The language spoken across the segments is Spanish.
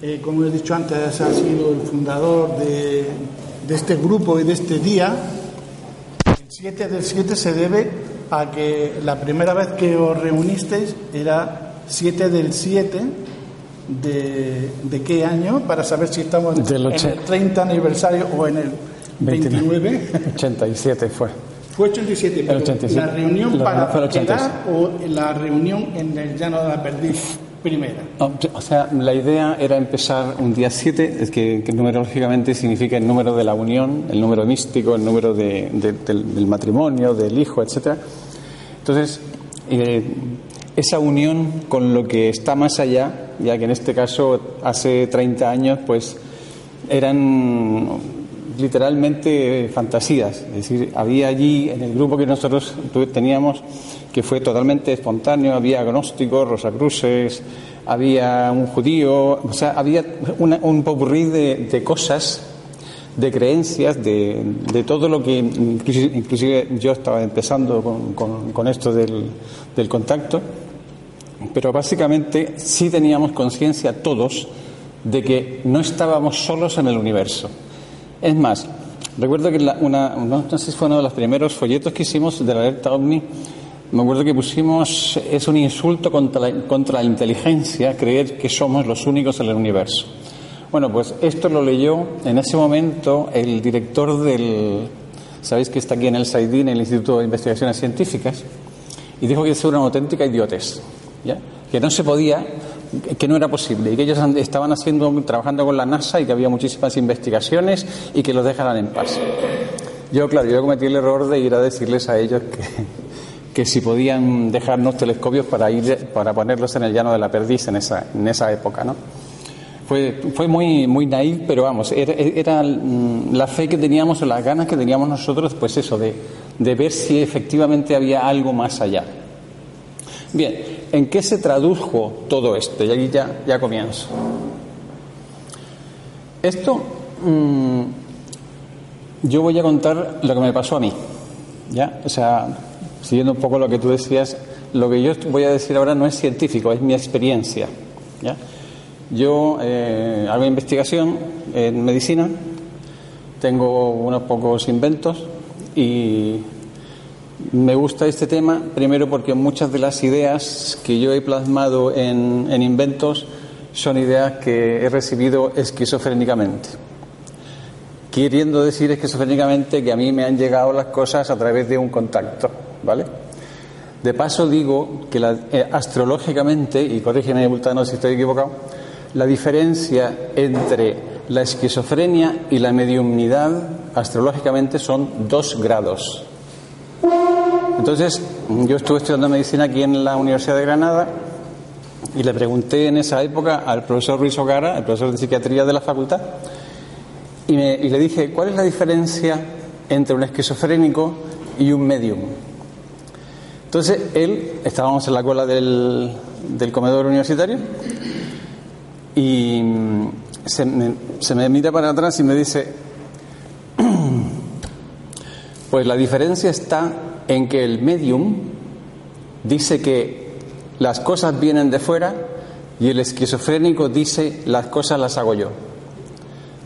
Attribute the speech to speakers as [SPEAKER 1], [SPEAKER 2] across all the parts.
[SPEAKER 1] Eh, como he dicho antes, ha sido el fundador de, de este grupo y de este día. El 7 del 7 se debe a que la primera vez que os reunisteis era 7 del 7 de, de qué año, para saber si estamos en, el 30 aniversario o en el 29.
[SPEAKER 2] 87 fue.
[SPEAKER 1] Fue 87, pero
[SPEAKER 2] 87.
[SPEAKER 1] la reunión
[SPEAKER 2] La
[SPEAKER 1] para
[SPEAKER 2] reunión fue el 86.
[SPEAKER 1] quedar o la reunión en el llano de la perdiz primera.
[SPEAKER 2] No, O sea, la idea era empezar un día 7, es que, que numerológicamente significa el número de la unión, el número místico, el número de- de- del, del matrimonio, del hijo, etc. Entonces, eh, esa unión con lo que está más allá, ya que en este caso hace 30 años, pues eran literalmente fantasías. Es decir, había allí en el grupo que nosotros teníamos, que fue totalmente espontáneo, había agnósticos, rosacruces, había un judío, o sea, había una- un popurrí de, de cosas, de creencias, de, todo lo que inclusive, yo estaba empezando con, con- con esto del contacto, pero básicamente sí teníamos conciencia todos de que no estábamos solos en el universo. Es más, recuerdo que la- fue uno de los primeros folletos que hicimos de la alerta OVNI, me acuerdo que pusimos, es un insulto contra la, contra la inteligencia creer que somos los únicos en el universo. Bueno, pues esto lo leyó en ese momento el director del, sabéis que está aquí en el SAIDI, en el Instituto de Investigaciones Científicas, y dijo que eso era una auténtica idiotez, ¿ya? que no se podía, que no era posible, y que ellos estaban haciendo, trabajando con la NASA y que había muchísimas investigaciones y que los dejaran en paz. Yo, claro, yo cometí el error de ir a decirles a ellos que, que si podían dejarnos telescopios para ir para ponerlos en el llano de la perdiz en esa, en esa época, ¿no? Fue, fue muy, muy naif, pero vamos, era, era, mm, la fe que teníamos o las ganas que teníamos nosotros, pues eso, de, de ver si efectivamente había algo más allá. Bien, ¿en qué se tradujo todo esto? Y aquí ya, ya comienzo. Esto, mm, yo voy a contar lo que me pasó a mí, ¿ya? O sea, siguiendo un poco lo que tú decías, lo que yo voy a decir ahora no es científico, es mi experiencia, ¿ya? Yo eh, hago investigación en medicina, tengo unos pocos inventos y me gusta este tema primero porque muchas de las ideas que yo he plasmado en, en inventos son ideas que he recibido esquizofrénicamente. Queriendo decir esquizofrénicamente que a mí me han llegado las cosas a través de un contacto, ¿vale? De paso digo que eh, astrológicamente, y corrígeme Bultano si estoy equivocado, la diferencia entre la esquizofrenia y la mediumnidad astrológicamente son dos grados. Entonces, yo estuve estudiando medicina aquí en la Universidad de Granada y le pregunté en esa época al profesor Ruiz Ogara, el profesor de psiquiatría de la facultad, y, le dije, ¿cuál es la diferencia entre un esquizofrénico y un medium? Entonces, él, estábamos en la cola del, del comedor universitario, y mm, se me, se me mira para atrás y me dice, pues la diferencia está en que el medium dice que las cosas vienen de fuera y el esquizofrénico dice las cosas las hago yo.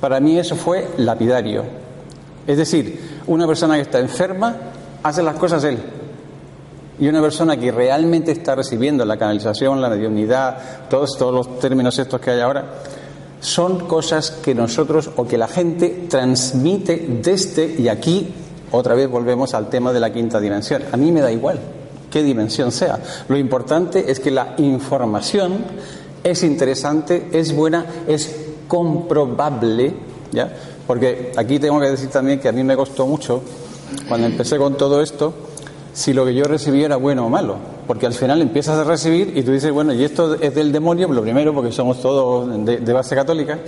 [SPEAKER 2] Para mí eso fue lapidario. Es decir, una persona que está enferma hace las cosas él. Y una persona que realmente está recibiendo la canalización, la mediunidad, todos, todos los términos estos que hay ahora, son cosas que nosotros o que la gente transmite desde, y aquí otra vez volvemos al tema de la quinta dimensión. A mí me da igual qué dimensión sea. Lo importante es que la información es interesante, es buena, es comprobable, ¿ya? Porque aquí tengo que decir también que a mí me costó mucho, cuando empecé con todo esto, si lo que yo recibí era bueno o malo. Porque al final empiezas a recibir y tú dices, bueno, y esto es del demonio, lo primero, porque somos todos de, de base católica.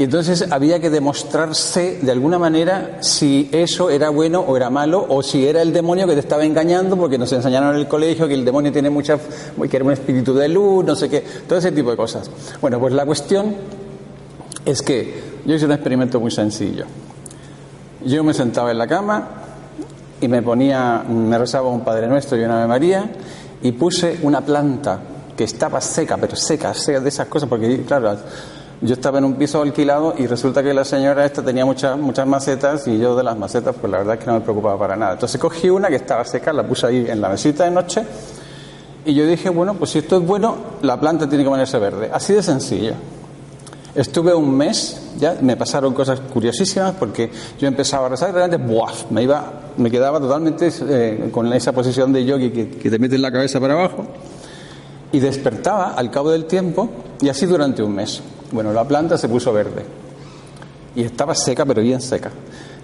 [SPEAKER 2] Y entonces había que demostrarse de alguna manera si eso era bueno o era malo, o si era el demonio que te estaba engañando, porque nos enseñaron en el colegio que el demonio tiene mucha, que era un espíritu de luz, no sé qué, todo ese tipo de cosas. Bueno, pues la cuestión es que yo hice un experimento muy sencillo. Yo me sentaba en la cama y me ponía, me rezaba un Padre Nuestro y una Ave María y puse una planta que estaba seca, pero seca, seca de esas cosas, porque claro, yo estaba en un piso alquilado y resulta que la señora esta tenía muchas, muchas macetas y yo de las macetas, pues la verdad es que no me preocupaba para nada. Entonces cogí una que estaba seca, la puse ahí en la mesita de noche y yo dije, bueno, pues si esto es bueno, la planta tiene que ponerse verde. Así de sencillo. Estuve un mes, ya me pasaron cosas curiosísimas porque yo empezaba a rezar y realmente ¡buaf! me iba, me quedaba totalmente eh, con esa posición de yogi que, que te mete la cabeza para abajo y despertaba al cabo del tiempo y así durante un mes. Bueno, la planta se puso verde y estaba seca, pero bien seca.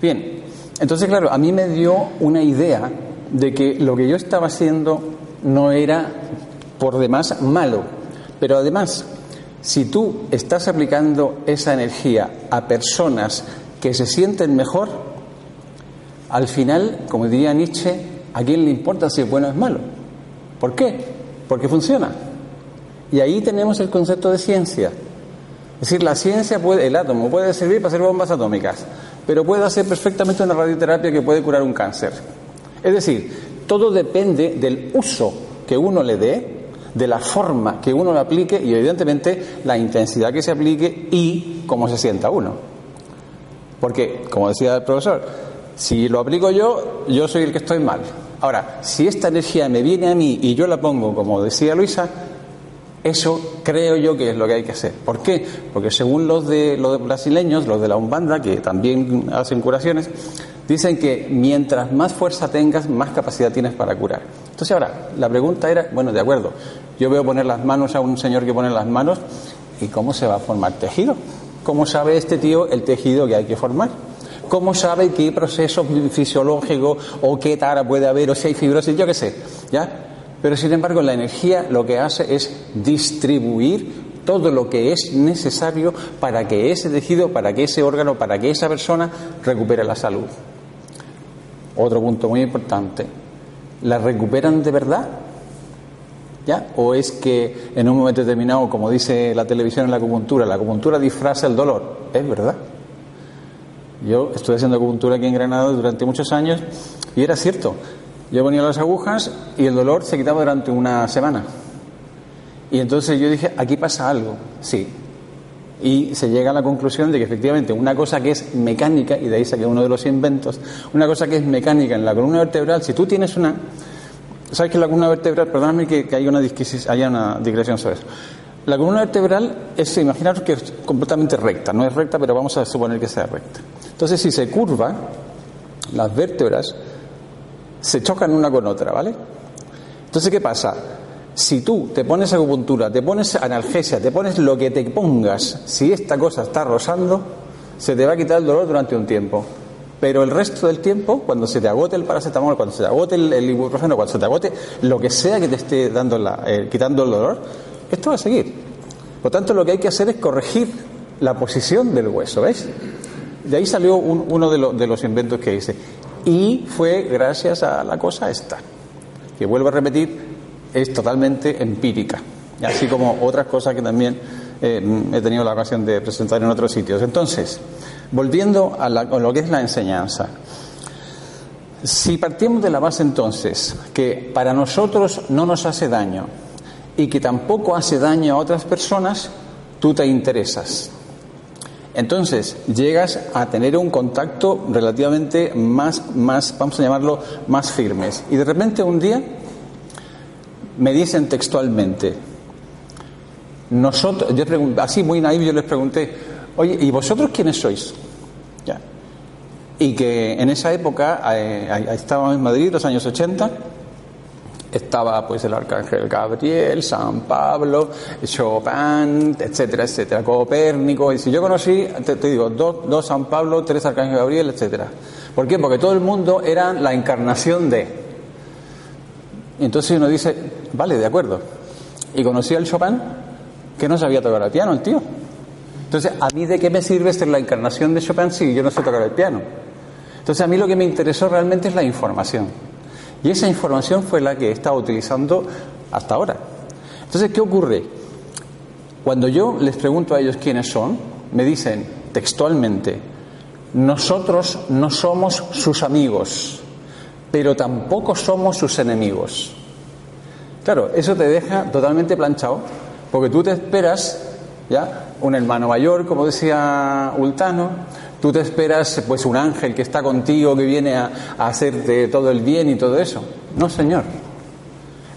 [SPEAKER 2] Bien, entonces claro, a mí me dio una idea de que lo que yo estaba haciendo no era por demás malo, pero además si tú estás aplicando esa energía a personas que se sienten mejor, al final, como diría Nietzsche, ¿a quién le importa si es bueno o es malo? ¿Por qué? Porque funciona. Y ahí tenemos el concepto de ciencia. Es decir, la ciencia puede, el átomo puede servir para hacer bombas atómicas, pero puede hacer perfectamente una radioterapia que puede curar un cáncer. Es decir, todo depende del uso que uno le dé de la forma que uno lo aplique y evidentemente la intensidad que se aplique y cómo se sienta uno. Porque, como decía el profesor, si lo aplico yo, yo soy el que estoy mal. Ahora, si esta energía me viene a mí y yo la pongo, como decía Luisa, eso creo yo que es lo que hay que hacer. ¿Por qué? Porque según los de los brasileños, los de la Umbanda, que también hacen curaciones, dicen que mientras más fuerza tengas, más capacidad tienes para curar. Entonces ahora, la pregunta era, bueno, de acuerdo, yo veo poner las manos a un señor que pone las manos, ¿y cómo se va a formar tejido? ¿Cómo sabe este tío el tejido que hay que formar? ¿Cómo sabe qué proceso fisiológico o qué tara puede haber o si hay fibrosis? Yo qué sé, ¿ya? Pero sin embargo, la energía lo que hace es distribuir todo lo que es necesario para que ese tejido, para que ese órgano, para que esa persona recupere la salud. Otro punto muy importante, ¿la recuperan de verdad? ¿Ya? ¿O es que en un momento determinado, como dice la televisión en la acupuntura, la acupuntura disfraza el dolor? Es verdad. Yo estuve haciendo acupuntura aquí en Granada durante muchos años y era cierto. Yo ponía las agujas y el dolor se quitaba durante una semana. Y entonces yo dije, aquí pasa algo. Sí. Y se llega a la conclusión de que efectivamente una cosa que es mecánica, y de ahí saqué uno de los inventos, una cosa que es mecánica en la columna vertebral, si tú tienes una ¿Sabes que la columna vertebral, perdóname que, que haya una, haya una digresión sobre eso? La columna vertebral es, imaginaros que es completamente recta, no es recta, pero vamos a suponer que sea recta. Entonces, si se curva, las vértebras se chocan una con otra, ¿vale? Entonces, ¿qué pasa? Si tú te pones acupuntura, te pones analgesia, te pones lo que te pongas, si esta cosa está rozando, se te va a quitar el dolor durante un tiempo. Pero el resto del tiempo, cuando se te agote el paracetamol, cuando se te agote el, ibuprofeno, cuando se te agote lo que sea que te esté dando la, eh, quitando el dolor, esto va a seguir. Por tanto, lo que hay que hacer es corregir la posición del hueso, ¿veis? De ahí salió uno de, de los inventos que hice. Y fue gracias a la cosa esta, que vuelvo a repetir, es totalmente empírica. Así como otras cosas que también eh, he tenido la ocasión de presentar en otros sitios. Entonces, Volviendo a, lo que es la enseñanza. Si partimos de la base entonces que para nosotros no nos hace daño y que tampoco hace daño a otras personas, tú te interesas. Entonces llegas a tener un contacto relativamente más, más, vamos a llamarlo, más firmes. Y de repente un día me dicen textualmente, nosotros, yo así muy naivo yo les pregunté, Oye, ¿y vosotros quiénes sois? Y que en esa época, eh, estábamos en Madrid, los años 80, estaba pues el arcángel Gabriel, San Pablo, Chopin, etcétera, etcétera, Copérnico. Y si yo conocí, te, digo, dos, dos, San Pablo, tres arcángel Gabriel, etcétera. ¿Por qué? Porque todo el mundo era la encarnación de. Entonces uno dice, vale, de acuerdo. Y conocí al Chopin, que no sabía tocar el piano, el tío. Entonces, ¿a mí de qué me sirve ser la encarnación de Chopin si yo no sé tocar el piano? Entonces, a mí lo que me interesó realmente es la información. Y esa información fue la que he estado utilizando hasta ahora. Entonces, ¿qué ocurre? Cuando yo les pregunto a ellos quiénes son, me dicen textualmente, nosotros no somos sus amigos, pero tampoco somos sus enemigos. Claro, eso te deja totalmente planchado, porque tú te esperas, ¿ya? Un hermano mayor, como decía Ultano, tú te esperas, pues, un ángel que está contigo, que viene a, hacerte todo el bien y todo eso. No, Señor.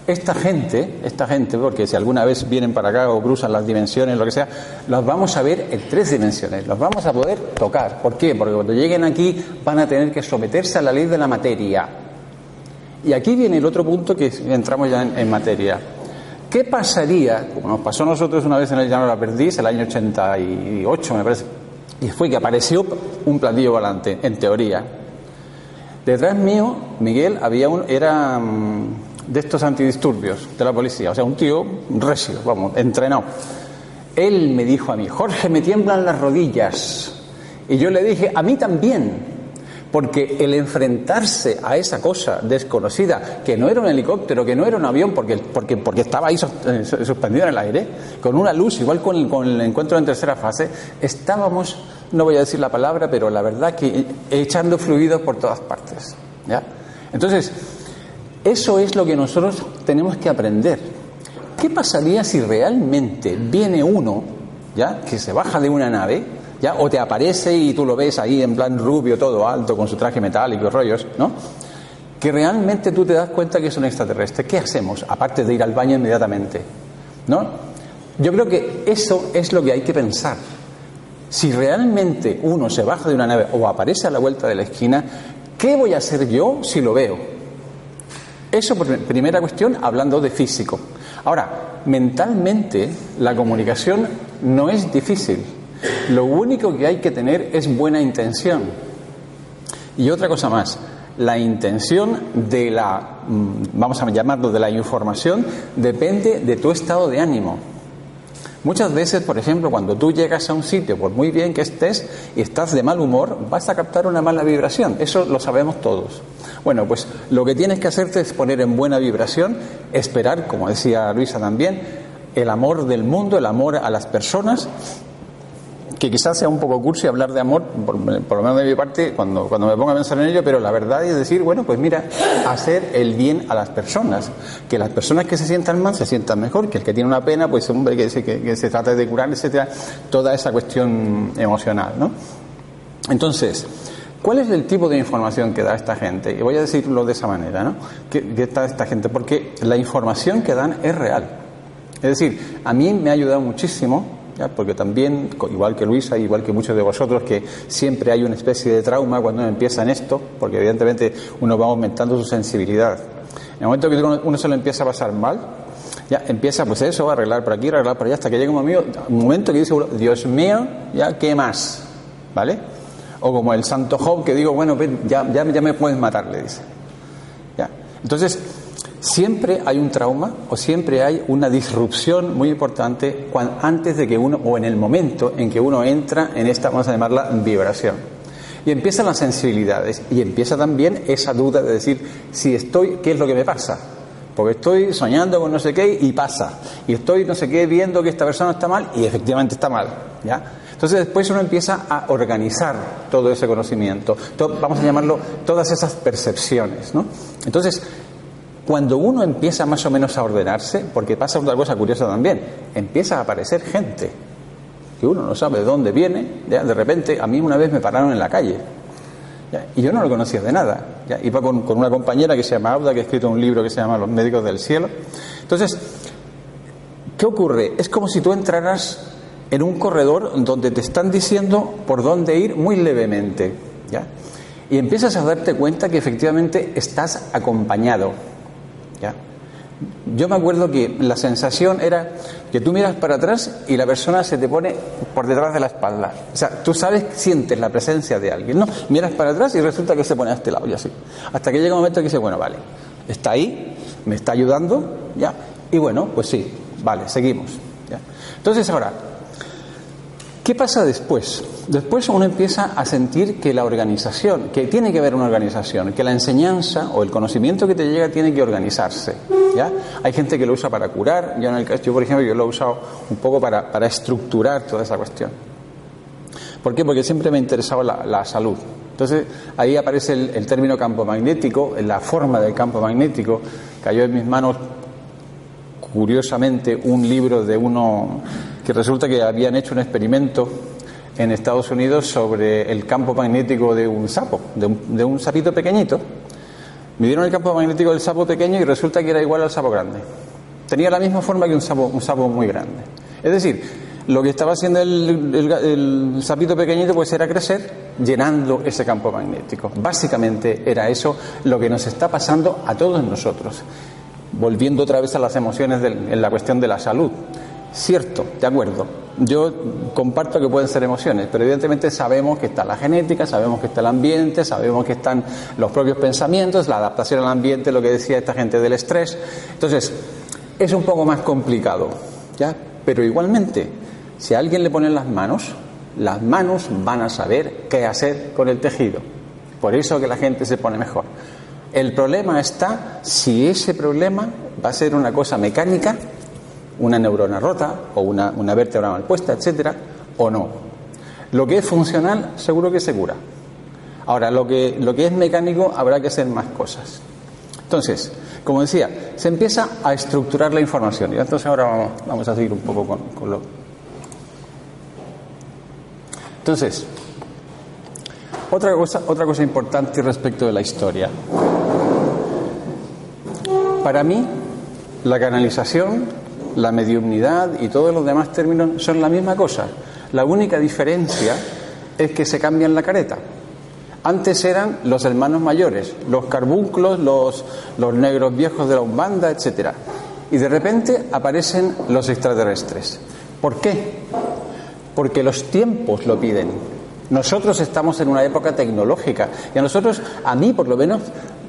[SPEAKER 2] Esta gente, esta gente, porque si alguna vez vienen para acá o cruzan las dimensiones, lo que sea, los vamos a ver en tres dimensiones, los vamos a poder tocar. ¿Por qué? Porque cuando lleguen aquí van a tener que someterse a la ley de la materia. Y aquí viene el otro punto que entramos ya en, materia. ¿Qué pasaría, como nos pasó a nosotros una vez en el Llano de la Perdiz, el año 88 me parece, y fue que apareció un platillo volante, en teoría. Detrás mío, Miguel, había un, era mm, de estos antidisturbios de la policía, o sea, un tío recio, vamos, entrenado. Él me dijo a mí, Jorge, me tiemblan las rodillas. Y yo le dije, a mí también, porque el enfrentarse a esa cosa desconocida, que no era un helicóptero, que no era un avión, porque, porque, porque estaba ahí eh, suspendido en el aire, con una luz, igual con el, con el encuentro en tercera fase, estábamos, no voy a decir la palabra, pero la verdad que echando fluidos por todas partes. ¿ya? Entonces, eso es lo que nosotros tenemos que aprender. ¿Qué pasaría si realmente viene uno, ya, que se baja de una nave, ya, o te aparece y tú lo ves ahí en plan rubio, todo alto, con su traje metálico y rollos, ¿no? Que realmente tú te das cuenta que es un extraterrestre. ¿Qué hacemos? Aparte de ir al baño inmediatamente, ¿no? Yo creo que eso es lo que hay que pensar. Si realmente uno se baja de una nave o aparece a la vuelta de la esquina, ¿qué voy a hacer yo si lo veo? Eso por primera cuestión, hablando de físico. Ahora, mentalmente la comunicación no es difícil. Lo único que hay que tener es buena intención. Y otra cosa más, la intención de la, mm, vamos a llamarlo, de la información, depende de tu estado de ánimo. Muchas veces, por ejemplo, cuando tú llegas a un sitio, por muy bien que estés y estás de mal humor, vas a captar una mala vibración. Eso lo sabemos todos. Bueno, pues lo que tienes que hacerte es poner en buena vibración, esperar, como decía Luisa también, el amor del mundo, el amor a las personas que quizás sea un poco cursi hablar de amor, por, lo menos de mi parte, cuando, cuando me pongo a pensar en ello, pero la verdad es decir, bueno, pues mira, hacer el bien a las personas, que las personas que se sientan mal se sientan mejor, que el que tiene una pena, pues hombre, que se, que, se trate de curar, etcétera, toda esa cuestión emocional, ¿no? Entonces, ¿Cuál es el tipo de información que da esta gente? Y voy a decirlo de esa manera, ¿no? ¿Qué, qué da esta gente? Porque la información que dan es real. Es decir, a mí me ha ayudado muchísimo porque también, igual que Luisa, igual que muchos de vosotros, que siempre hay una especie de trauma cuando uno empieza en esto, porque evidentemente uno va aumentando su sensibilidad. En el momento que uno se lo empieza a pasar mal, ya empieza pues eso, va a arreglar por aquí, arreglar por allá, hasta que llega un momento, un momento que dice, Dios mío, ya, ¿qué más? ¿Vale? O como el santo Job que digo, bueno, ya, ya, ya me puedes matar, le dice. ¿Ya? Entonces, Siempre hay un trauma o siempre hay una disrupción muy importante antes de que uno, o en el momento en que uno entra en esta, vamos a llamarla, vibración. Y empiezan las sensibilidades y empieza también esa duda de decir, si estoy, ¿qué es lo que me pasa? Porque estoy soñando con no sé qué y pasa. Y estoy no sé qué viendo que esta persona está mal y efectivamente está mal. ¿ya? Entonces después uno empieza a organizar todo ese conocimiento, vamos a llamarlo todas esas percepciones. ¿no? Entonces, cuando uno empieza más o menos a ordenarse, porque pasa otra cosa curiosa también, empieza a aparecer gente que uno no sabe de dónde viene, de repente a mí una vez me pararon en la calle y yo no lo conocía de nada. Iba con, con, una compañera que se llama Auda, que ha escrito un libro que se llama Los médicos del cielo. Entonces, ¿qué ocurre? Es como si tú entraras en un corredor donde te están diciendo por dónde ir muy levemente. ¿ya? Y empiezas a darte cuenta que efectivamente estás acompañado yo me acuerdo que la sensación era que tú miras para atrás y la persona se te pone por detrás de la espalda. O sea, tú sabes, sientes la presencia de alguien, ¿no? Miras para atrás y resulta que se pone a este lado y así. Hasta que llega un momento que dice, bueno, vale, está ahí, me está ayudando, ¿ya? Y bueno, pues sí, vale, seguimos. ¿ya? Entonces ahora, ¿Qué pasa después? Después uno empieza a sentir que la organización, que tiene que haber una organización, que la enseñanza o el conocimiento que te llega tiene que organizarse. ¿ya? Hay gente que lo usa para curar, yo, en el, yo por ejemplo yo lo he usado un poco para, estructurar toda esa cuestión. ¿Por qué? Porque siempre me ha interesado la salud. Entonces ahí aparece el, término campo magnético, la forma del campo magnético. Cayó en mis manos curiosamente un libro de uno que resulta que habían hecho un experimento en Estados Unidos sobre el campo magnético de un sapo, de un, de un sapito pequeñito. Midieron el campo magnético del sapo pequeño y resulta que era igual al sapo grande. Tenía la misma forma que un sapo, un sapo muy grande. Es decir, lo que estaba haciendo el, sapito pequeñito pues era crecer llenando ese campo magnético. Básicamente era eso lo que nos está pasando a todos nosotros. Volviendo otra vez a las emociones en la cuestión de la salud. Cierto, de acuerdo. Yo comparto que pueden ser emociones, pero evidentemente sabemos que está la genética, sabemos que está el ambiente, sabemos que están los propios pensamientos, la adaptación al ambiente, lo que decía esta gente del estrés. Entonces, es un poco más complicado, ¿ya? Pero igualmente, si a alguien le ponen las manos, las manos van a saber qué hacer con el tejido. Por eso que la gente se pone mejor. El problema está si ese problema va a ser una cosa mecánica una neurona rota o una, una vértebra mal puesta, etcétera, o no. Lo que es funcional, seguro que se cura. Ahora, lo que, lo que es mecánico, habrá que hacer más cosas. Entonces, como decía, se empieza a estructurar la información. Y entonces ahora vamos, vamos a seguir un poco con, con lo. Entonces, otra cosa, otra cosa importante respecto de la historia. Para mí, la canalización la mediumnidad y todos los demás términos son la misma cosa. La única diferencia es que se cambian la careta. Antes eran los hermanos mayores, los carbunclos, los, los negros viejos de la Umbanda, etc. Y de repente aparecen los extraterrestres. ¿Por qué? Porque los tiempos lo piden. Nosotros estamos en una época tecnológica y a nosotros, a mí por lo menos,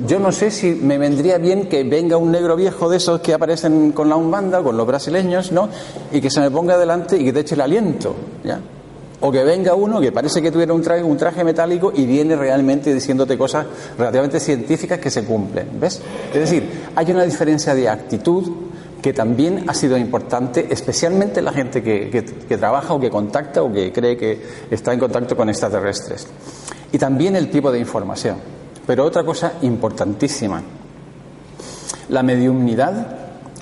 [SPEAKER 2] yo no sé si me vendría bien que venga un negro viejo de esos que aparecen con la umbanda, con los brasileños, ¿no? Y que se me ponga delante y que te eche el aliento, ¿ya? O que venga uno que parece que tuviera un traje, un traje metálico y viene realmente diciéndote cosas relativamente científicas que se cumplen, ¿ves? Es decir, hay una diferencia de actitud que también ha sido importante, especialmente la gente que, que, trabaja o que contacta o que cree que está en contacto con extraterrestres. Y también el tipo de información. Pero otra cosa importantísima, la mediumnidad,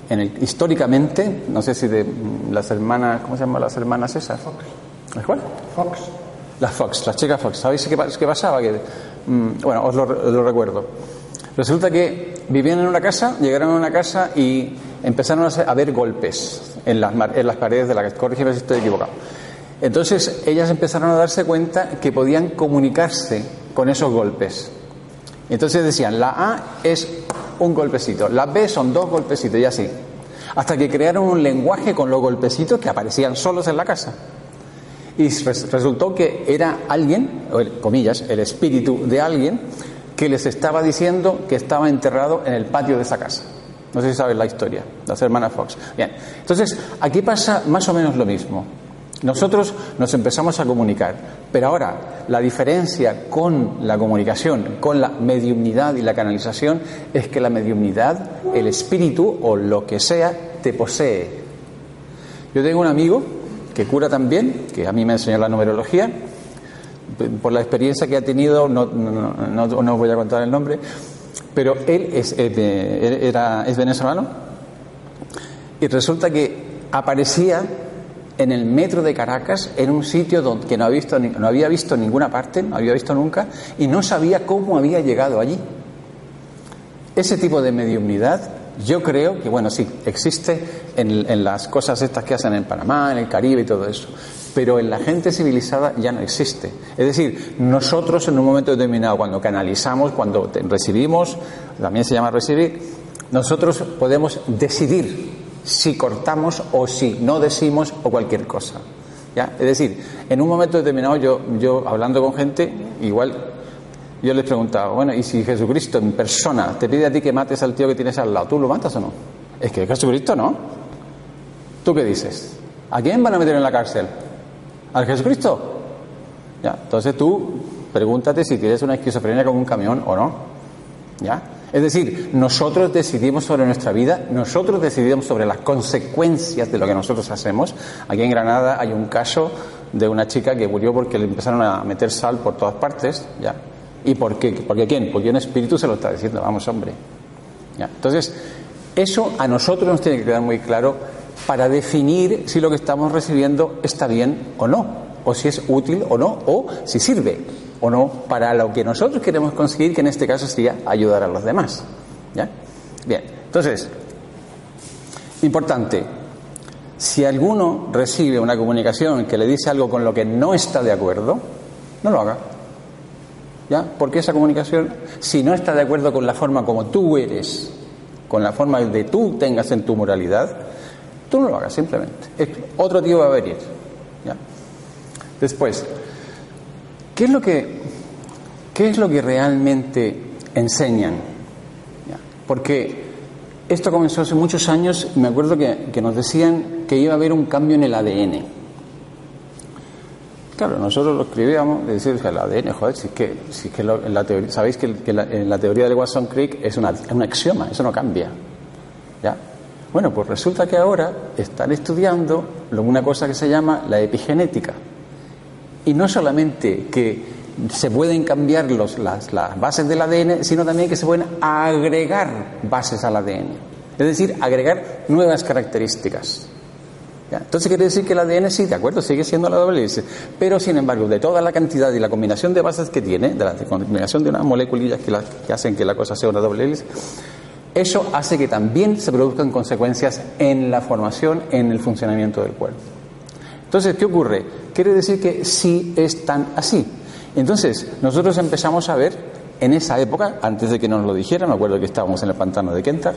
[SPEAKER 2] en el, históricamente, no sé si de las hermanas, ¿cómo se llaman las hermanas esas?
[SPEAKER 1] Fox.
[SPEAKER 2] ¿Las cuál?
[SPEAKER 1] Fox.
[SPEAKER 2] Las Fox, las chicas Fox. ¿Sabéis qué, qué pasaba? Que, mm, bueno, os lo recuerdo. Resulta que vivían en una casa, llegaron a una casa y empezaron a ver golpes en las, en las paredes de la casa. Corrígeme si estoy equivocado. Entonces ellas empezaron a darse cuenta que podían comunicarse con esos golpes. Entonces decían, la A es un golpecito, la B son dos golpecitos y así. Hasta que crearon un lenguaje con los golpecitos que aparecían solos en la casa. Y resultó que era alguien, o comillas, el espíritu de alguien, que les estaba diciendo que estaba enterrado en el patio de esa casa. No sé si sabes la historia, las hermanas Fox. Bien, entonces aquí pasa más o menos lo mismo. Nosotros nos empezamos a comunicar, pero ahora la diferencia con la comunicación, con la mediumnidad y la canalización, es que la mediumnidad, el espíritu o lo que sea, te posee. Yo tengo un amigo que cura también, que a mí me enseñó la numerología, por la experiencia que ha tenido, no, no, voy a contar el nombre, pero él es, era, es venezolano y resulta que aparecía en el metro de Caracas, en un sitio donde, que no había, visto, no había visto ninguna parte, no había visto nunca, y no sabía cómo había llegado allí. Ese tipo de mediumnidad, yo creo que, bueno, sí, existe en, en las cosas estas que hacen en Panamá, en el Caribe y todo eso, pero en la gente civilizada ya no existe. Es decir, nosotros en un momento determinado, cuando canalizamos, cuando recibimos, también se llama recibir, nosotros podemos decidir si cortamos o si no decimos o cualquier cosa. ¿ya? Es decir, en un momento determinado yo, yo hablando con gente, igual yo les preguntaba, bueno, ¿y si Jesucristo en persona te pide a ti que mates al tío que tienes al lado, ¿tú lo matas o no? Es que Jesucristo no. ¿Tú qué dices? ¿A quién van a meter en la cárcel? ¿Al Jesucristo? ¿Ya? Entonces tú pregúntate si tienes una esquizofrenia con un camión o no. ¿Ya? Es decir, nosotros decidimos sobre nuestra vida, nosotros decidimos sobre las consecuencias de lo que nosotros hacemos. Aquí en Granada hay un caso de una chica que murió porque le empezaron a meter sal por todas partes, ¿ya? ¿Y por qué? ¿Porque quién? Porque un espíritu se lo está diciendo, vamos hombre. Entonces, eso a nosotros nos tiene que quedar muy claro para definir si lo que estamos recibiendo está bien o no, o si es útil o no, o si sirve o no para lo que nosotros queremos conseguir, que en este caso sería ayudar a los demás. ¿Ya? Bien, entonces, importante, si alguno recibe una comunicación que le dice algo con lo que no está de acuerdo, no lo haga. ¿Ya? Porque esa comunicación, si no está de acuerdo con la forma como tú eres, con la forma de tú tengas en tu moralidad, tú no lo hagas simplemente. Otro tío va a venir. ¿Ya? Después, ¿qué es lo que, qué es lo que realmente enseñan? Porque esto comenzó hace muchos años me acuerdo que, que nos decían que iba a haber un cambio en el ADN. Claro, nosotros lo escribíamos de que el ADN, joder, si es que, si es que la sabéis que, en la teoría del Watson Crick es, una, un axioma, eso no cambia. ¿Ya? Bueno, pues resulta que ahora están estudiando una cosa que se llama la epigenética. Y no solamente que se pueden cambiar las bases del ADN, sino también que se pueden agregar bases al ADN. Es decir, agregar nuevas características. Entonces quiere decir que el ADN sí, de acuerdo, sigue siendo la doble hélice, pero sin embargo, de toda la cantidad y la combinación de bases que tiene, de la combinación de unas moléculas que, que hacen que la cosa sea una doble hélice, eso hace que también se produzcan consecuencias en la formación, en el funcionamiento del cuerpo. Entonces, ¿qué ocurre? Quiere decir que sí es tan así. Entonces, nosotros empezamos a ver en esa época, antes de que nos lo dijeran, me acuerdo que estábamos en el pantano de Kentar,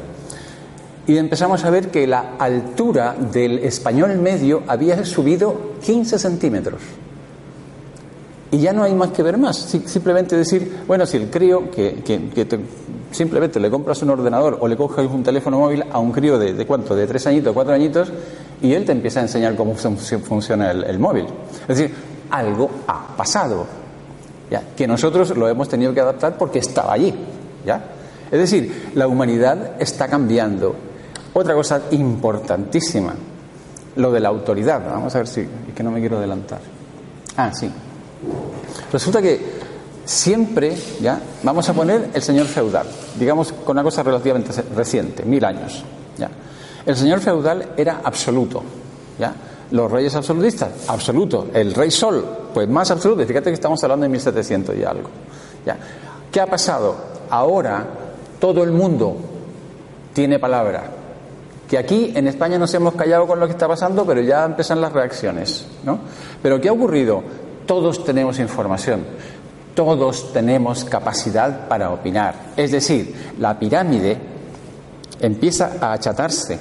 [SPEAKER 2] y empezamos a ver que la altura del español medio había subido 15 centímetros. Y ya no hay más que ver más. Simplemente decir, bueno, si el crío que, simplemente le compras un ordenador o le coges un teléfono móvil a un crío de, cuánto, de tres añitos, cuatro añitos, y él te empieza a enseñar cómo funciona el, móvil. Es decir, algo ha pasado. ¿ya? Que nosotros lo hemos tenido que adaptar porque estaba allí. Es decir, la humanidad está cambiando otra cosa importantísima, lo de la autoridad. Vamos a ver si, es que no me quiero adelantar. Ah, sí. Resulta que siempre, ya, vamos a poner el señor feudal, digamos con una cosa relativamente reciente, mil años. Ya. El señor feudal era absoluto, ya. Los reyes absolutistas, absoluto. El rey sol, pues más absoluto. Fíjate que estamos hablando de 1700 y algo. ¿ya? ¿Qué ha pasado? Ahora todo el mundo tiene palabra que aquí en España nos hemos callado con lo que está pasando, pero ya empiezan las reacciones. ¿no? Pero ¿qué ha ocurrido? Todos tenemos información, todos tenemos capacidad para opinar. Es decir, la pirámide empieza a achatarse.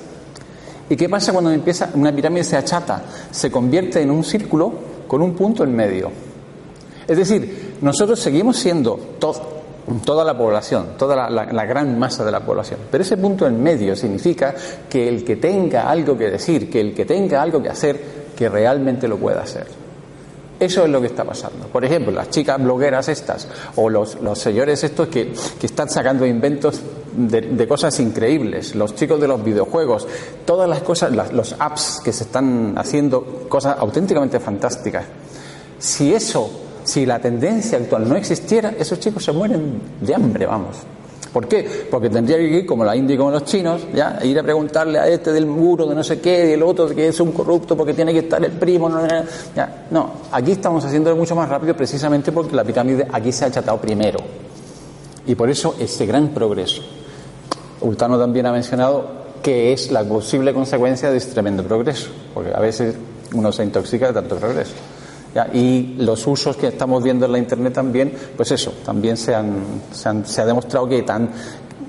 [SPEAKER 2] ¿Y qué pasa cuando empieza una pirámide se achata? Se convierte en un círculo con un punto en medio. Es decir, nosotros seguimos siendo toda la población, toda la, gran masa de la población. Pero ese punto en medio significa que el que tenga algo que decir, que el que tenga algo que hacer, que realmente lo pueda hacer. Eso es lo que está pasando. Por ejemplo, las chicas blogueras estas, o los, señores estos que, están sacando inventos de, cosas increíbles, los chicos de los videojuegos, todas las cosas, los apps que se están haciendo, cosas auténticamente fantásticas. Si eso si la tendencia actual no existiera, esos chicos se mueren de hambre, vamos. ¿Por qué? Porque tendría que ir como la India y como los chinos, ya, ir a preguntarle a este del muro de no sé qué, y el otro que es un corrupto porque tiene que estar el primo. No, ya. no, aquí estamos haciéndolo mucho más rápido precisamente porque la pirámide aquí se ha achatado primero. Y por eso ese gran progreso. Ultano también ha mencionado que es la posible consecuencia de ese tremendo progreso, porque a veces uno se intoxica de tanto progreso. Y los usos que estamos viendo en la Internet también, pues eso, también se, han, ha demostrado que, tan,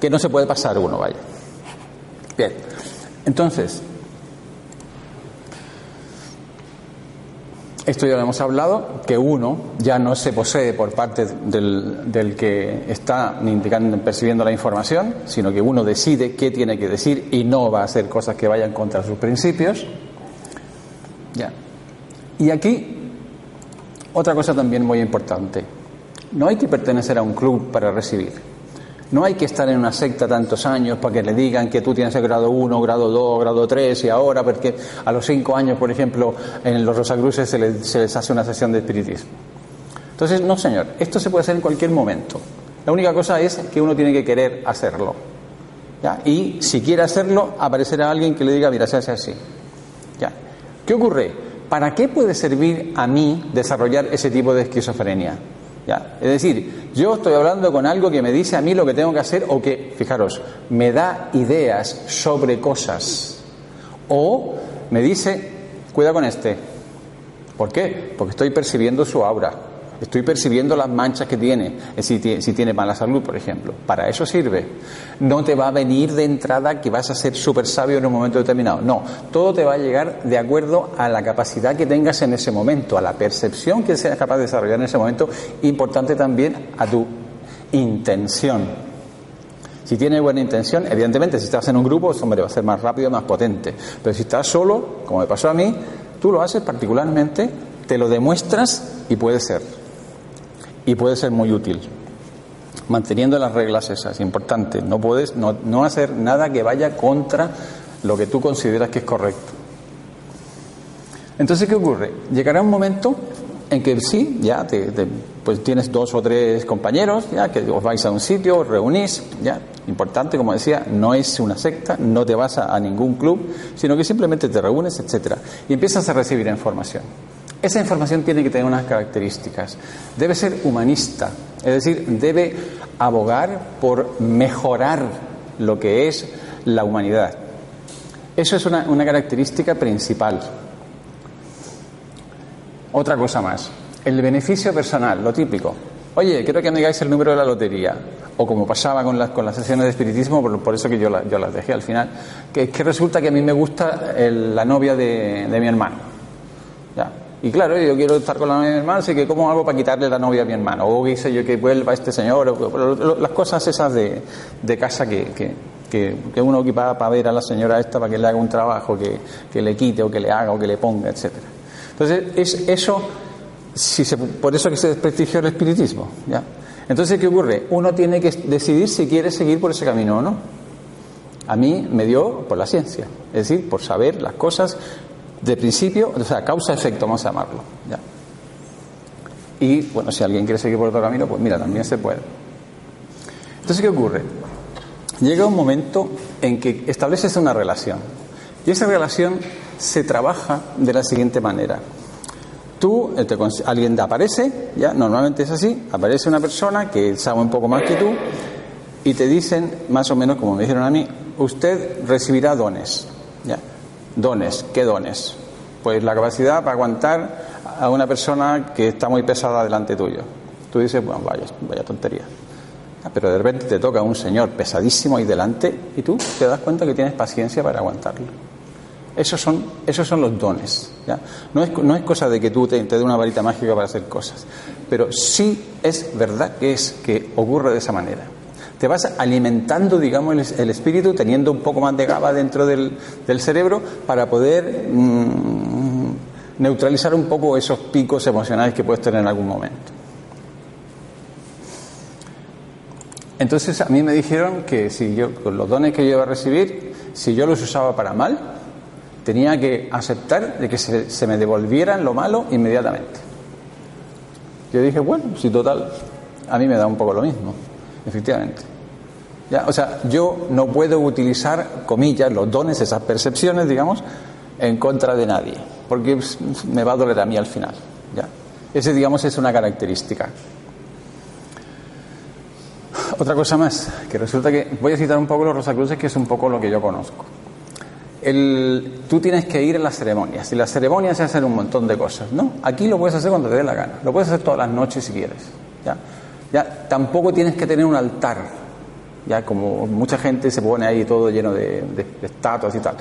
[SPEAKER 2] que no se puede pasar uno, vaya. Bien, entonces, esto ya lo hemos hablado, que uno ya no se posee por parte del, del que está indicando, percibiendo la información, sino que uno decide qué tiene que decir y no va a hacer cosas que vayan contra sus principios. Ya. Y aquí otra cosa también muy importante, no hay que pertenecer a un club para recibir. No hay que estar en una secta tantos años para que le digan que tú tienes grado 1, grado 2, grado 3 y ahora, porque a los 5 años, por ejemplo, en los Rosacruces se les, se les hace una sesión de espiritismo. Entonces, no, señor, esto se puede hacer en cualquier momento. La única cosa es que uno tiene que querer hacerlo. ¿ya? Y si quiere hacerlo, aparecerá alguien que le diga, mira, se hace así. ¿ya? ¿Qué ocurre? ¿Para qué puede servir a mí desarrollar ese tipo de esquizofrenia? Es decir, yo estoy hablando con algo que me dice a mí lo que tengo que hacer o que, fijaros, me da ideas sobre cosas. O me dice, cuida con este. ¿Por qué? Porque estoy percibiendo su aura. Estoy percibiendo las manchas que tiene, si, si tiene mala salud, por ejemplo. Para eso sirve. No te va a venir de entrada que vas a ser súper sabio en un momento determinado. No, todo te va a llegar de acuerdo a la capacidad que tengas en ese momento, a la percepción que seas capaz de desarrollar en ese momento. Importante también a tu intención. Si tienes buena intención, evidentemente, si estás en un grupo, hombre, va a ser más rápido, más potente. Pero si estás solo, como me pasó a mí, tú lo haces particularmente, te lo demuestras y puede ser y puede ser muy útil. Manteniendo las reglas esas, importante. No puedes no, no hacer nada que vaya contra lo que tú consideras que es correcto. Entonces, ¿qué ocurre? Llegará un momento en que sí, ya te, pues tienes dos o tres compañeros, ya que os vais a un sitio, os reunís, ya. Importante, como decía, no es una secta, no te vas a, a ningún club, sino que simplemente te reúnes, etcétera, y empiezas a recibir información. Esa información tiene que tener unas características. Debe ser humanista, es decir, debe abogar por mejorar lo que es la humanidad. Eso es una, característica principal. Otra cosa más, el beneficio personal, lo típico. Oye, quiero que me digáis el número de la lotería. O como pasaba con las, con las sesiones de espiritismo, por, eso que yo, la, yo, las dejé al final, que, resulta que a mí me gusta la novia de, de mi hermano. ¿Ya? Y claro, yo quiero estar con la novia de mi hermano, así que ¿cómo hago para quitarle la novia a mi hermano? O sé yo, que vuelva este señor, o, las cosas esas de, de casa que, que, que, que uno ocupa para ver a la señora esta, para que le haga un trabajo, que, que le quite o que le haga o que le ponga, etcétera. Entonces, es eso, si se, por eso que se desprestigió el espiritismo. ¿ya? Entonces, ¿qué ocurre? Uno tiene que decidir si quiere seguir por ese camino o no. A mí me dio por la ciencia, es decir, por saber las cosas de principio, o sea, causa-efecto, vamos a llamarlo. ¿ya? Y bueno, si alguien quiere seguir por otro camino, pues mira, también se puede. Entonces, ¿qué ocurre? Llega un momento en que estableces una relación. Y esa relación se trabaja de la siguiente manera. Tú, te, alguien te aparece, ya, normalmente es así, aparece una persona que sabe un poco más que tú y te dicen, más o menos como me dijeron a mí, usted recibirá dones. ¿ya? Dones, ¿qué dones? Pues la capacidad para aguantar a una persona que está muy pesada delante tuyo. Tú dices, bueno, vaya, vaya tontería. Pero de repente te toca un señor pesadísimo ahí delante y tú te das cuenta que tienes paciencia para aguantarlo. Esos son, esos son los dones. ¿ya? No, es, no es cosa de que tú te, te dé una varita mágica para hacer cosas, pero sí es verdad que es que ocurre de esa manera. Te vas alimentando, digamos, el, espíritu, teniendo un poco más de GABA dentro del, cerebro para poder mmm, neutralizar un poco esos picos emocionales que puedes tener en algún momento. Entonces a mí me dijeron que si yo, con los dones que yo iba a recibir, si yo los usaba para mal, tenía que aceptar de que se, se, me devolvieran lo malo inmediatamente. Yo dije, bueno, si total, a mí me da un poco lo mismo, efectivamente. O sea, yo no puedo utilizar, comillas, los dones, esas percepciones, digamos, en contra de nadie, porque me va a doler a mí al final. ¿ya? Ese, digamos, es una característica. Otra cosa más, que resulta que voy a citar un poco los Rosacruces, que es un poco lo que yo conozco. El, tú tienes que ir a las ceremonias y las ceremonias se hacen un montón de cosas, ¿no? Aquí lo puedes hacer cuando te dé la gana, lo puedes hacer todas las noches si quieres. Ya, tampoco tienes que tener un altar, ya como mucha gente se pone ahí todo lleno de, estatuas y tal,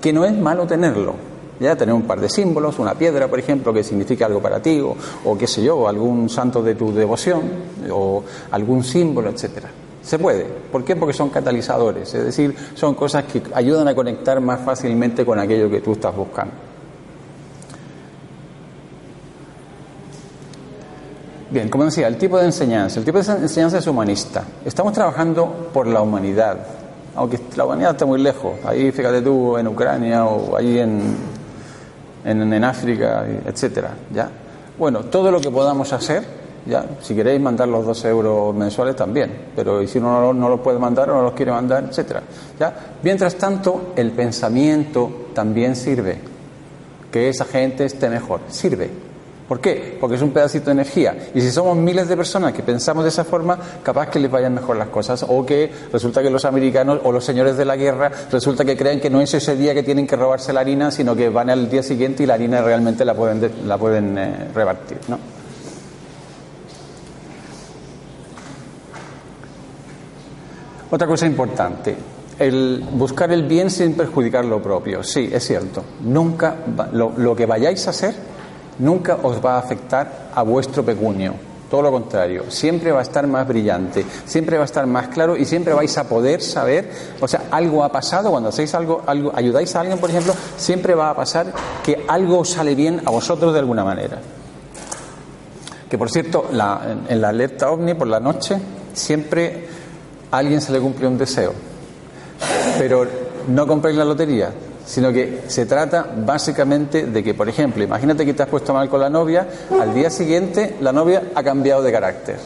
[SPEAKER 2] que no es malo tenerlo, ya tener un par de símbolos, una piedra, por ejemplo, que signifique algo para ti, o, o qué sé yo, algún santo de tu devoción, o algún símbolo, etcétera. Se puede. ¿Por qué? Porque son catalizadores, es decir, son cosas que ayudan a conectar más fácilmente con aquello que tú estás buscando. Bien, como decía, el tipo de enseñanza. El tipo de enseñanza es humanista. Estamos trabajando por la humanidad, aunque la humanidad está muy lejos. Ahí, fíjate tú, en Ucrania o ahí en, en, en África, etcétera. ¿ya? Bueno, todo lo que podamos hacer, ya, si queréis mandar los dos euros mensuales también, pero si uno no, no los puede mandar o no los quiere mandar, etcétera. ¿ya? Mientras tanto, el pensamiento también sirve, que esa gente esté mejor, sirve. ¿Por qué? Porque es un pedacito de energía. Y si somos miles de personas que pensamos de esa forma, capaz que les vayan mejor las cosas. O que resulta que los americanos o los señores de la guerra resulta que creen que no es ese día que tienen que robarse la harina, sino que van al día siguiente y la harina realmente la pueden, la pueden eh, repartir. ¿no? Otra cosa importante, el buscar el bien sin perjudicar lo propio. Sí, es cierto. Nunca lo, lo, que vayáis a hacer nunca os va a afectar a vuestro pecunio. Todo lo contrario, siempre va a estar más brillante, siempre va a estar más claro y siempre vais a poder saber, o sea, algo ha pasado cuando hacéis algo, algo ayudáis a alguien, por ejemplo, siempre va a pasar que algo os sale bien a vosotros de alguna manera. Que por cierto, en, en la alerta ovni por la noche siempre a alguien se le cumple un deseo. Pero no compréis la lotería, sino que se trata básicamente de que, por ejemplo, imagínate que te has puesto mal con la novia, al día siguiente la novia ha cambiado de carácter.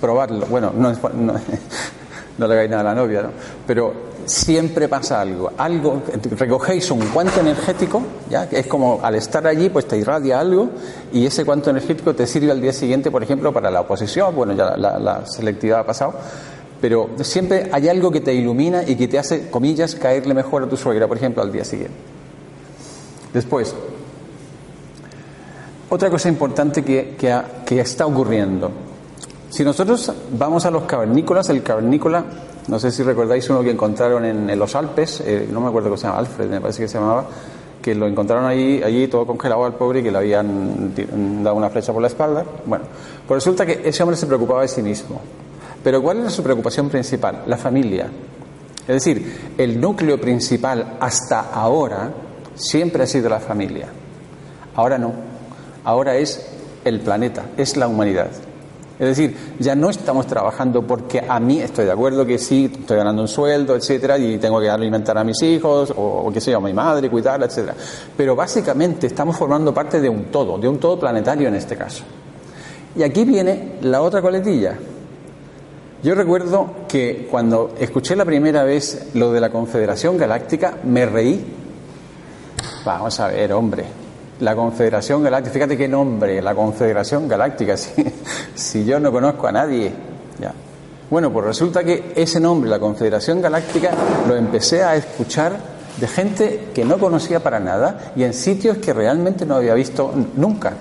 [SPEAKER 2] Probarlo. Bueno, no, no, le hagáis nada a la novia, ¿no? Pero siempre pasa algo. Algo, recogéis un cuanto energético, ¿ya? que es como al estar allí, pues te irradia algo, y ese cuanto energético te sirve al día siguiente, por ejemplo, para la oposición, bueno, ya la, la selectividad ha pasado pero siempre hay algo que te ilumina y que te hace, comillas, caerle mejor a tu suegra, por ejemplo, al día siguiente. Después, otra cosa importante que, que, está ocurriendo. Si nosotros vamos a los cavernícolas, el cavernícola, no sé si recordáis uno que encontraron en, en los Alpes, eh, no me acuerdo cómo se llama, Alfred, me parece que se llamaba, que lo encontraron allí, allí todo congelado al pobre y que le habían dado una flecha por la espalda. Bueno, pues resulta que ese hombre se preocupaba de sí mismo. Pero ¿cuál era su preocupación principal? La familia. Es decir, el núcleo principal hasta ahora siempre ha sido la familia. Ahora no. Ahora es el planeta, es la humanidad. Es decir, ya no estamos trabajando porque a mí estoy de acuerdo que sí, estoy ganando un sueldo, etcétera, y tengo que alimentar a mis hijos, o, o qué sé yo, a mi madre, cuidarla, etcétera. Pero básicamente estamos formando parte de un todo, de un todo planetario en este caso. Y aquí viene la otra coletilla. Yo recuerdo que cuando escuché la primera vez lo de la Confederación Galáctica, me reí. Vamos a ver, hombre, la Confederación Galáctica, fíjate qué nombre, la Confederación Galáctica, si, si yo no conozco a nadie. Ya. Bueno, pues resulta que ese nombre, la Confederación Galáctica, lo empecé a escuchar de gente que no conocía para nada y en sitios que realmente no había visto nunca.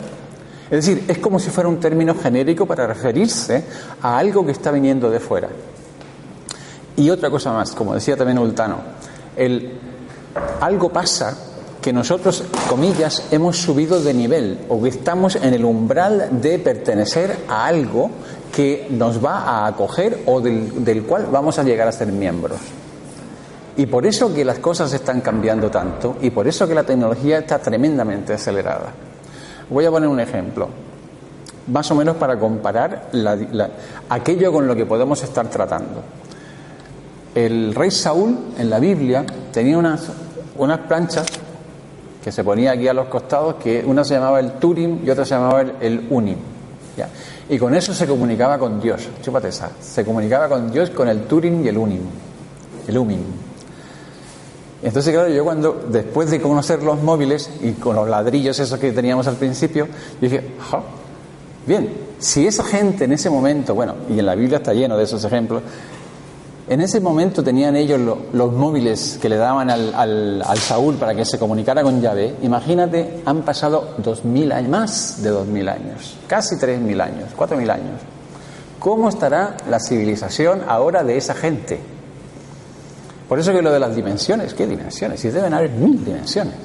[SPEAKER 2] Es decir, es como si fuera un término genérico para referirse a algo que está viniendo de fuera. Y otra cosa más, como decía también Ultano, algo pasa que nosotros, comillas, hemos subido de nivel o que estamos en el umbral de pertenecer a algo que nos va a acoger o del, del cual vamos a llegar a ser miembros. Y por eso que las cosas están cambiando tanto y por eso que la tecnología está tremendamente acelerada. Voy a poner un ejemplo, más o menos para comparar la, aquello con lo que podemos estar tratando. El rey Saúl en la Biblia tenía unas, unas planchas que se ponía aquí a los costados, que una se llamaba el Turim y otra se llamaba el, Unim. Y con eso se comunicaba con Dios. Chúpate esa. Se comunicaba con Dios con el Turim y el Unim. El Umim. Entonces, claro, yo cuando, después de conocer los móviles y con los ladrillos esos que teníamos al principio, yo dije, ¡ja! bien, si esa gente en ese momento, bueno, y en la Biblia está lleno de esos ejemplos, en ese momento tenían ellos lo, los móviles que le daban al, Saúl para que se comunicara con Yahvé, imagínate, han pasado dos mil años, más de dos mil años, casi tres mil años, cuatro mil años. ¿Cómo estará la civilización ahora de esa gente? Por eso que lo de las dimensiones, ¿qué dimensiones? Si deben haber mil dimensiones.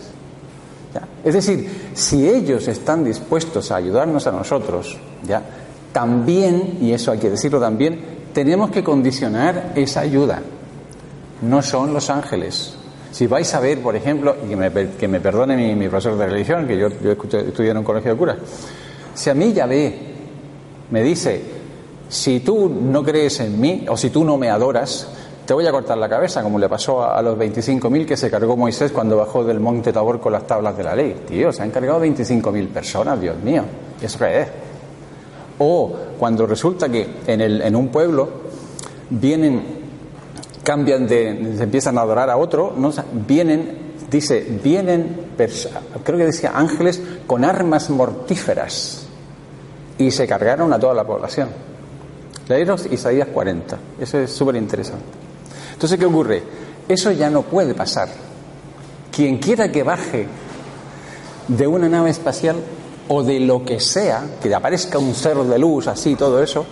[SPEAKER 2] Es decir, si ellos están dispuestos a ayudarnos a nosotros, ¿ya? también, y eso hay que decirlo también, tenemos que condicionar esa ayuda. No son los ángeles. Si vais a ver, por ejemplo, y que me, que me perdone mi, profesor de religión, que yo, estudié en un colegio de curas, si a mí ya ve, me dice, si tú no crees en mí, o si tú no me adoras, te voy a cortar la cabeza, como le pasó a, a los 25.000 que se cargó Moisés cuando bajó del monte Tabor con las tablas de la ley. Tío, se han cargado 25.000 personas, Dios mío. ¿eso es? O cuando resulta que en, el, en un pueblo vienen, cambian de, se empiezan a adorar a otro, ¿no? vienen, dice, vienen, creo que decía ángeles con armas mortíferas y se cargaron a toda la población. Leeros Isaías 40, eso es súper interesante. Entonces, ¿qué ocurre? Eso ya no puede pasar. Quien quiera que baje de una nave espacial o de lo que sea, que aparezca un ser de luz, así, todo eso,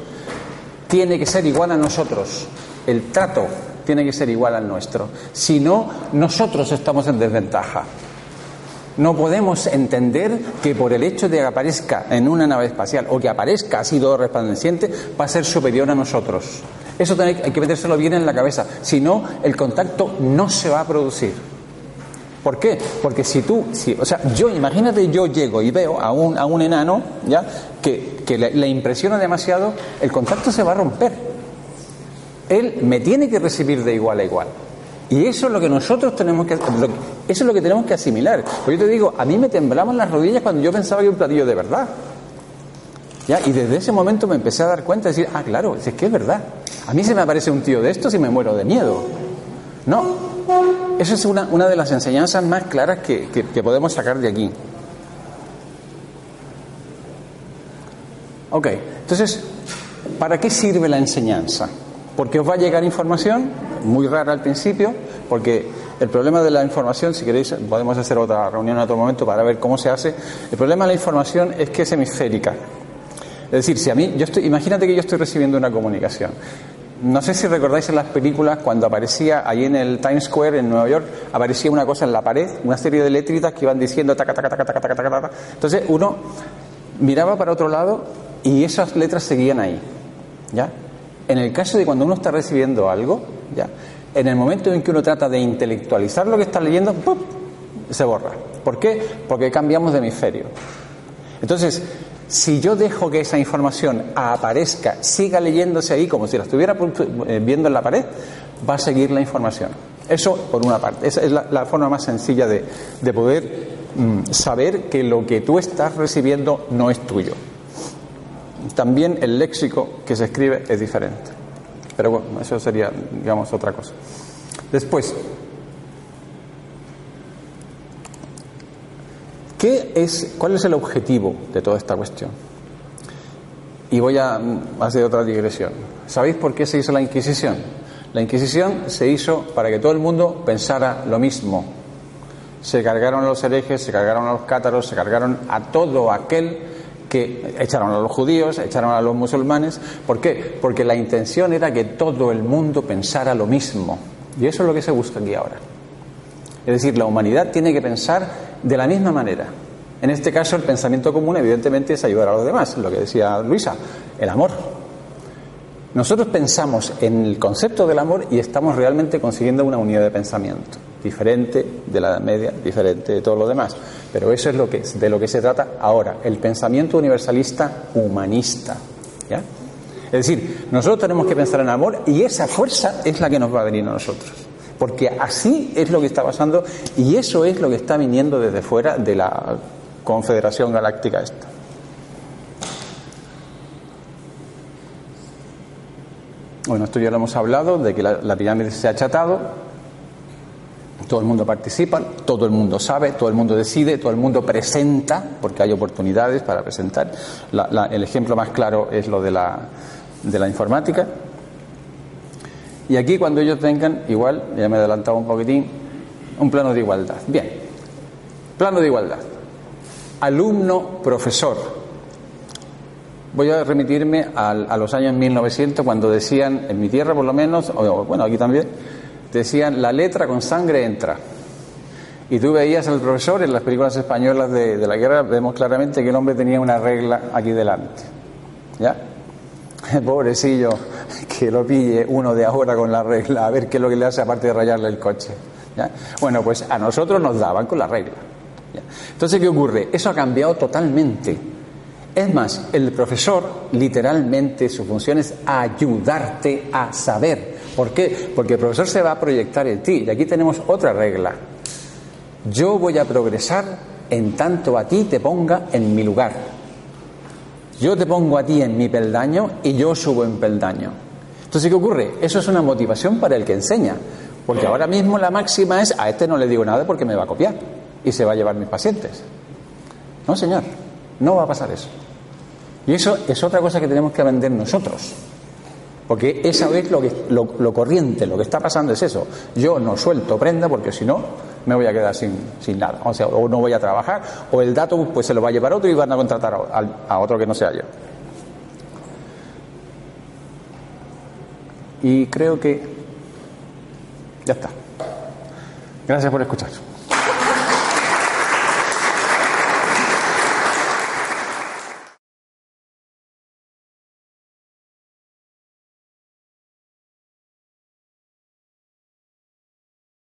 [SPEAKER 2] tiene que ser igual a nosotros. El trato tiene que ser igual al nuestro. Si no, nosotros estamos en desventaja. No podemos entender que por el hecho de que aparezca en una nave espacial o que aparezca así todo resplandeciente va a ser superior a nosotros. Eso hay que metérselo bien en la cabeza. Si no, el contacto no se va a producir. ¿Por qué? Porque si tú, si, o sea, yo, imagínate, yo llego y veo a un, a un enano, ¿ya? Que, que le, impresiona demasiado, el contacto se va a romper. Él me tiene que recibir de igual a igual. Y eso es lo que nosotros tenemos que, eso es lo que tenemos que asimilar. Porque yo te digo, a mí me temblaban las rodillas cuando yo pensaba que un platillo de verdad. Y desde ese momento me empecé a dar cuenta y decir, ah, claro, es que es verdad. A mí se me aparece un tío de estos y me muero de miedo. No, esa es una, una de las enseñanzas más claras que, que, podemos sacar de aquí. Ok, entonces, ¿para qué sirve la enseñanza? Porque os va a llegar información, muy rara al principio, porque el problema de la información, si queréis, podemos hacer otra reunión en otro momento para ver cómo se hace. El problema de la información es que es hemisférica. Es decir, si a mí, yo estoy, imagínate que yo estoy recibiendo una comunicación. No sé si recordáis en las películas cuando aparecía ahí en el Times Square en Nueva York, aparecía una cosa en la pared, una serie de letritas que iban diciendo taca, taca, taca, taca, taca, taca, taca. Entonces uno miraba para otro lado y esas letras seguían ahí. ¿Ya? En el caso de cuando uno está recibiendo algo, ¿ya? En el momento en que uno trata de intelectualizar lo que está leyendo, ¡pum! se borra. ¿Por qué? Porque cambiamos de hemisferio. Entonces, si yo dejo que esa información aparezca, siga leyéndose ahí como si la estuviera eh, viendo en la pared, va a seguir la información. Eso por una parte. Esa es la, forma más sencilla de, poder mm, saber que lo que tú estás recibiendo no es tuyo. También el léxico que se escribe es diferente. Pero bueno, eso sería, digamos, otra cosa. Después, ¿Qué es, ¿Cuál es el objetivo de toda esta cuestión? Y voy a hacer otra digresión. ¿Sabéis por qué se hizo la Inquisición? La Inquisición se hizo para que todo el mundo pensara lo mismo. Se cargaron a los herejes, se cargaron a los cátaros, se cargaron a todo aquel que echaron a los judíos, echaron a los musulmanes. ¿Por qué? Porque la intención era que todo el mundo pensara lo mismo. Y eso es lo que se busca aquí ahora. Es decir, la humanidad tiene que pensar de la misma manera. En este caso, el pensamiento común, evidentemente, es ayudar a los demás, lo que decía Luisa, el amor. Nosotros pensamos en el concepto del amor y estamos realmente consiguiendo una unidad de pensamiento, diferente de la media, diferente de todo lo demás. Pero eso es lo que, de lo que se trata ahora, el pensamiento universalista humanista. Es decir, nosotros tenemos que pensar en amor y esa fuerza es la que nos va a venir a nosotros. Porque así es lo que está pasando y eso es lo que está viniendo desde fuera de la Confederación Galáctica esta. Bueno, esto ya lo hemos hablado, de que la, pirámide se ha achatado, todo el mundo participa, todo el mundo sabe, todo el mundo decide, todo el mundo presenta, porque hay oportunidades para presentar. el ejemplo más claro es lo de la, de la informática. Y aquí cuando ellos tengan, igual, ya me he adelantado un poquitín, un plano de igualdad. Bien, plano de igualdad. Alumno-profesor. Voy a remitirme a, los años 1900 cuando decían, en mi tierra por lo menos, bueno, aquí también, decían, la letra con sangre entra. Y tú veías al profesor en las películas españolas de, de la guerra, vemos claramente que el hombre tenía una regla aquí delante. ¿Ya? Pobrecillo, que lo pille uno de ahora con la regla, a ver qué es lo que le hace aparte de rayarle el coche. Bueno, pues a nosotros nos daban con la regla. Entonces, ¿qué ocurre? Eso ha cambiado totalmente. Es más, el profesor literalmente su función es ayudarte a saber. ¿Por qué? Porque el profesor se va a proyectar en ti. Y aquí tenemos otra regla. Yo voy a progresar en tanto a ti te ponga en mi lugar. Yo te pongo a ti en mi peldaño y yo subo en peldaño. Entonces, ¿qué ocurre? Eso es una motivación para el que enseña. Porque ahora mismo la máxima es, a este no le digo nada porque me va a copiar y se va a llevar mis pacientes. No, señor, no va a pasar eso. Y eso es otra cosa que tenemos que vender nosotros. Porque esa vez lo, que, lo, corriente, lo que está pasando es eso. Yo no suelto prenda porque si no me voy a quedar sin, sin, nada. O sea, o no voy a trabajar, o el dato pues se lo va a llevar otro y van a contratar a, otro que no sea yo. Y creo que ya está. Gracias por escuchar.